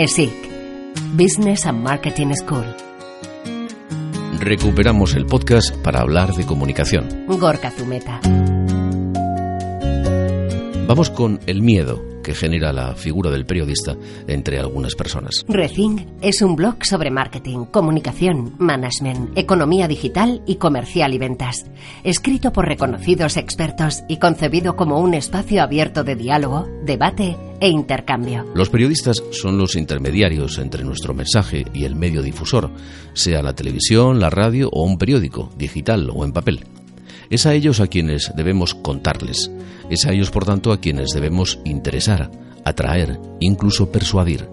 ESIC, Business and Marketing School. Recuperamos el podcast para hablar de comunicación. Gorka Zumeta. Vamos con el miedo que genera la figura del periodista entre algunas personas. Rethink es un blog sobre marketing, comunicación, management, economía digital y comercial y ventas. Escrito por reconocidos expertos y concebido como un espacio abierto de diálogo, debate e intercambio. Los periodistas son los intermediarios entre nuestro mensaje y el medio difusor, sea la televisión, la radio o un periódico, digital o en papel. Es a ellos a quienes debemos contarles. Es a ellos, por tanto, a quienes debemos interesar, atraer, incluso persuadir.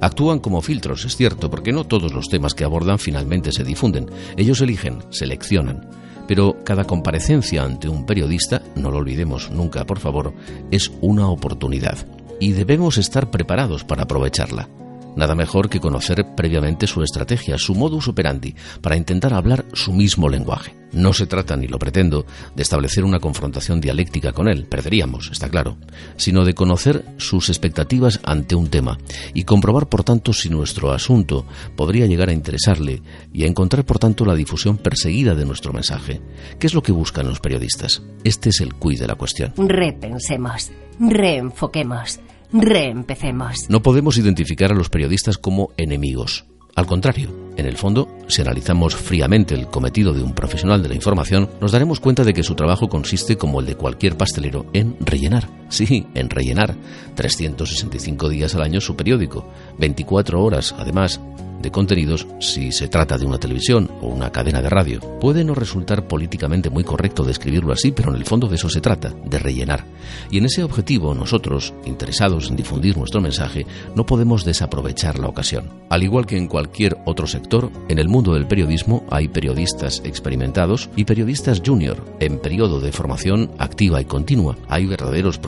Actúan como filtros, es cierto, porque no todos los temas que abordan finalmente se difunden. Ellos eligen, seleccionan. Pero cada comparecencia ante un periodista, no lo olvidemos nunca, por favor, es una oportunidad. Y debemos estar preparados para aprovecharla. Nada mejor que conocer previamente su estrategia, su modus operandi, para intentar hablar su mismo lenguaje. No se trata, ni lo pretendo, de establecer una confrontación dialéctica con él, perderíamos, está claro, sino de conocer sus expectativas ante un tema y comprobar, por tanto, si nuestro asunto podría llegar a interesarle y a encontrar, por tanto, la difusión perseguida de nuestro mensaje. ¿Qué es lo que buscan los periodistas? Este es el cuid de la cuestión. Repensemos, reenfoquemos Reempecemos. No podemos identificar a los periodistas como enemigos. Al contrario, en el fondo, si analizamos fríamente el cometido de un profesional de la información, nos daremos cuenta de que su trabajo consiste, como el de cualquier pastelero, en rellenar. Sí, en rellenar. 365 días al año su periódico. 24 horas, además, de contenidos si se trata de una televisión o una cadena de radio. Puede no resultar políticamente muy correcto describirlo así, pero en el fondo de eso se trata, de rellenar. Y en ese objetivo nosotros, interesados en difundir nuestro mensaje, no podemos desaprovechar la ocasión. Al igual que en cualquier otro sector, en el mundo del periodismo hay periodistas experimentados y periodistas junior en periodo de formación activa y continua. Hay verdaderos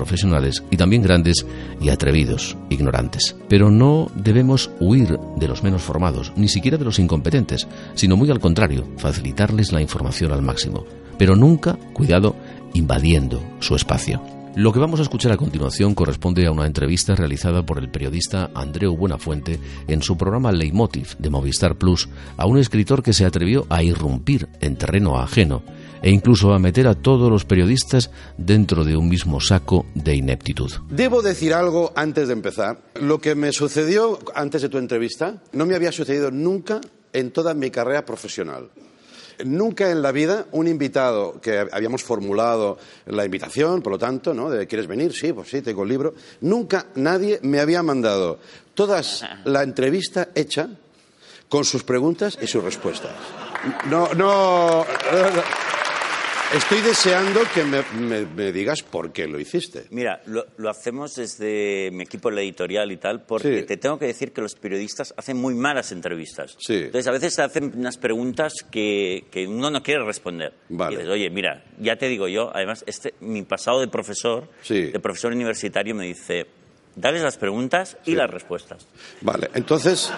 y también grandes y atrevidos, ignorantes. Pero no debemos huir de los menos formados ni siquiera de los incompetentes, sino muy al contrario, facilitarles la información al máximo. Pero nunca, cuidado, invadiendo su espacio. Lo que vamos a escuchar a continuación corresponde a una entrevista realizada por el periodista Andreu Buenafuente en su programa Leitmotiv de Movistar Plus a un escritor que se atrevió a irrumpir en terreno ajeno e incluso a meter a todos los periodistas dentro de un mismo saco de ineptitud. Debo decir algo antes de empezar. Lo que me sucedió antes de tu entrevista no me había sucedido nunca en toda mi carrera profesional. Nunca en la vida un invitado que habíamos formulado la invitación, por lo tanto, ¿no? ¿Quieres venir? Sí, pues sí, tengo el libro. Nunca nadie me había mandado toda la entrevista hecha con sus preguntas y sus respuestas. no, no Estoy deseando que me, digas por qué lo hiciste. Mira, lo, hacemos desde mi equipo en la editorial y tal, porque te tengo que decir que los periodistas hacen muy malas entrevistas. Sí. Entonces, a veces se hacen unas preguntas que, uno no quiere responder. Vale. Y dices, oye, mira, ya te digo yo, además, este, mi pasado de profesor, de profesor universitario, me dice, dales las preguntas y las respuestas. Vale, entonces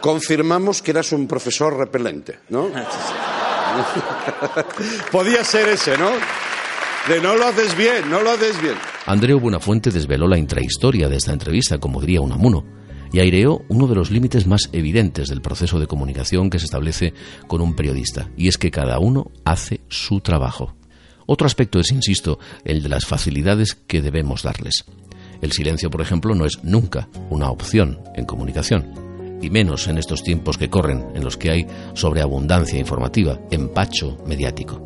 confirmamos que eras un profesor repelente, ¿no? Podía ser ese, ¿no? De no lo haces bien, no lo haces bien. Andreu Buenafuente desveló la intrahistoria de esta entrevista, como diría Unamuno, y aireó uno de los límites más evidentes del proceso de comunicación que se establece con un periodista, y es que cada uno hace su trabajo. Otro aspecto es, insisto, el de las facilidades que debemos darles. El silencio, por ejemplo, no es nunca una opción en comunicación y menos en estos tiempos que corren, en los que hay sobreabundancia informativa, empacho mediático.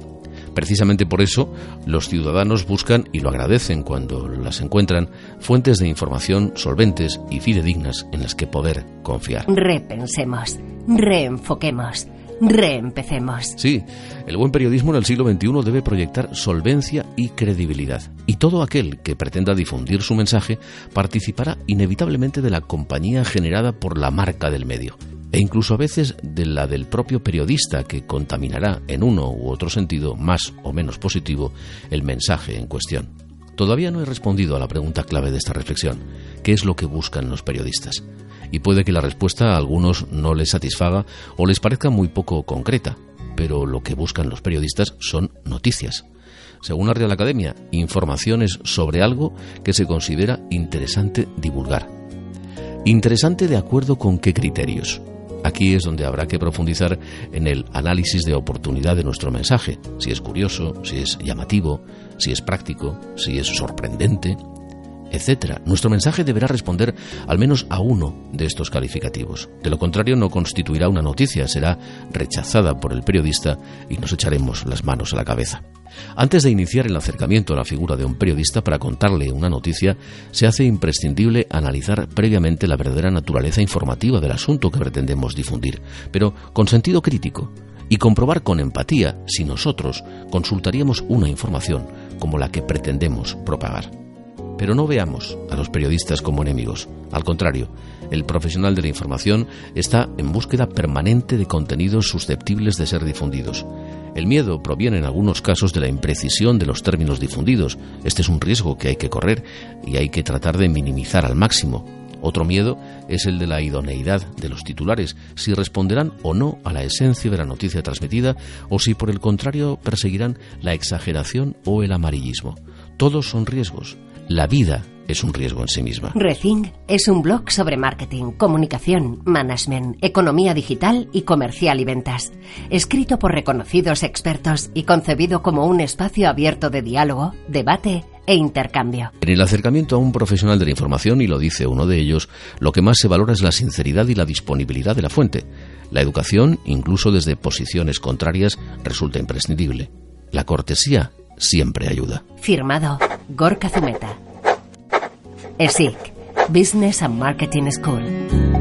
Precisamente por eso, los ciudadanos buscan y lo agradecen cuando las encuentran fuentes de información solventes y fidedignas en las que poder confiar. Repensemos, reenfoquemos Reempecemos. Sí, el buen periodismo en el siglo XXI debe proyectar solvencia y credibilidad. Y todo aquel que pretenda difundir su mensaje participará inevitablemente de la compañía generada por la marca del medio e incluso a veces de la del propio periodista que contaminará en uno u otro sentido más o menos positivo el mensaje en cuestión. Todavía no he respondido a la pregunta clave de esta reflexión. ¿Qué es lo que buscan los periodistas? y puede que la respuesta a algunos no les satisfaga o les parezca muy poco concreta, pero lo que buscan los periodistas son noticias. Según la Real Academia, informaciones sobre algo que se considera interesante divulgar. Interesante de acuerdo con qué criterios. Aquí es donde habrá que profundizar en el análisis de oportunidad de nuestro mensaje, si es curioso, si es llamativo, si es práctico, si es sorprendente, Nuestro mensaje deberá responder al menos a uno de estos calificativos. De lo contrario, no constituirá una noticia, será rechazada por el periodista y nos echaremos las manos a la cabeza. Antes de iniciar el acercamiento a la figura de un periodista para contarle una noticia, se hace imprescindible analizar previamente la verdadera naturaleza informativa del asunto que pretendemos difundir, pero con sentido crítico, y comprobar con empatía si nosotros consultaríamos una información como la que pretendemos propagar. Pero no veamos a los periodistas como enemigos. Al contrario, el profesional de la información está en búsqueda permanente de contenidos susceptibles de ser difundidos. El miedo proviene en algunos casos de la imprecisión de los términos difundidos. Este es un riesgo que hay que correr y hay que tratar de minimizar al máximo. Otro miedo es el de la idoneidad de los titulares, si responderán o no a la esencia de la noticia transmitida o si por el contrario perseguirán la exageración o el amarillismo. Todos son riesgos. La vida es un riesgo en sí misma. Rethink es un blog sobre marketing, comunicación, management, economía digital y comercial y ventas. Escrito por reconocidos expertos y concebido como un espacio abierto de diálogo, debate e intercambio. En el acercamiento a un profesional de la información, y lo dice uno de ellos, lo que más se valora es la sinceridad y la disponibilidad de la fuente. La educación, incluso desde posiciones contrarias, resulta imprescindible. La cortesía siempre ayuda. Firmado Gorka Zumeta. ESIC, Business and Marketing School.